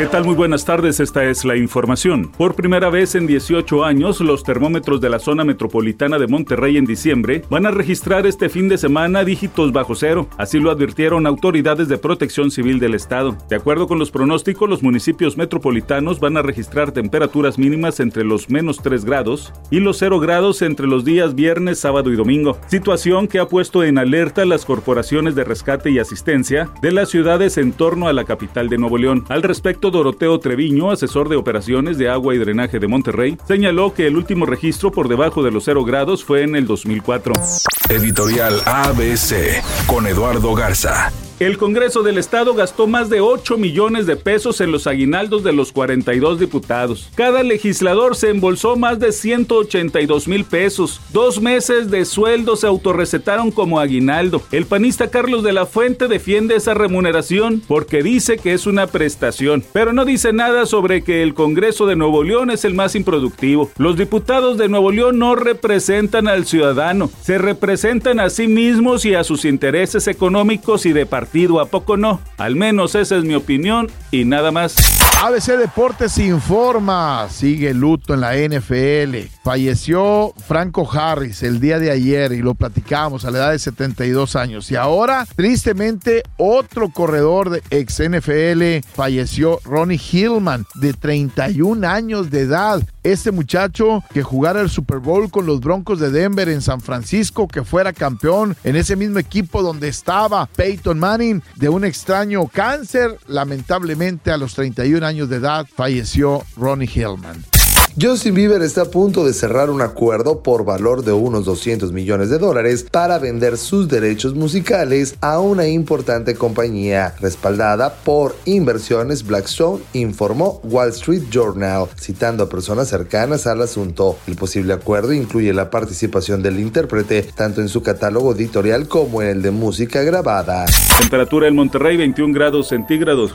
¿Qué tal? Muy buenas tardes, esta es la información. Por primera vez en 18 años, los termómetros de la zona metropolitana de Monterrey en diciembre van a registrar este fin de semana dígitos bajo cero, así lo advirtieron autoridades de protección civil del estado. De acuerdo con los pronósticos, los municipios metropolitanos van a registrar temperaturas mínimas entre los menos 3 grados y los 0 grados entre los días viernes, sábado y domingo, situación que ha puesto en alerta las corporaciones de rescate y asistencia de las ciudades en torno a la capital de Nuevo León. Al respecto, Doroteo Treviño, asesor de operaciones de agua y drenaje de Monterrey, señaló que el último registro por debajo de los cero grados fue en el 2004. Editorial ABC con Eduardo Garza. El Congreso del Estado gastó más de 8 millones de pesos en los aguinaldos de los 42 diputados. Cada legislador se embolsó más de 182 mil pesos. Dos meses de sueldo se autorrecetaron como aguinaldo. El panista Carlos de la Fuente defiende esa remuneración porque dice que es una prestación, pero no dice nada sobre que el Congreso de Nuevo León es el más improductivo. Los diputados de Nuevo León no representan al ciudadano, se representan a sí mismos y a sus intereses económicos y de ¿a poco no? Al menos esa es mi opinión y nada más. ABC Deportes informa, sigue luto en la NFL. Falleció Franco Harris el día de ayer y lo platicamos a la edad de 72 años. Y ahora, tristemente, otro corredor de ex NFL falleció, Ronnie Hillman, de 31 años de edad. Este muchacho que jugara el Super Bowl con los Broncos de Denver en San Francisco, que fuera campeón en ese mismo equipo donde estaba Peyton Manning, de un extraño cáncer, lamentablemente a los 31 años de edad falleció Ronnie Hillman. Justin Bieber está a punto de cerrar un acuerdo por valor de unos 200 millones de dólares para vender sus derechos musicales a una importante compañía respaldada por inversiones Blackstone, informó Wall Street Journal, citando a personas cercanas al asunto. El posible acuerdo incluye la participación del intérprete tanto en su catálogo editorial como en el de música grabada. Temperatura en Monterrey 21 grados centígrados.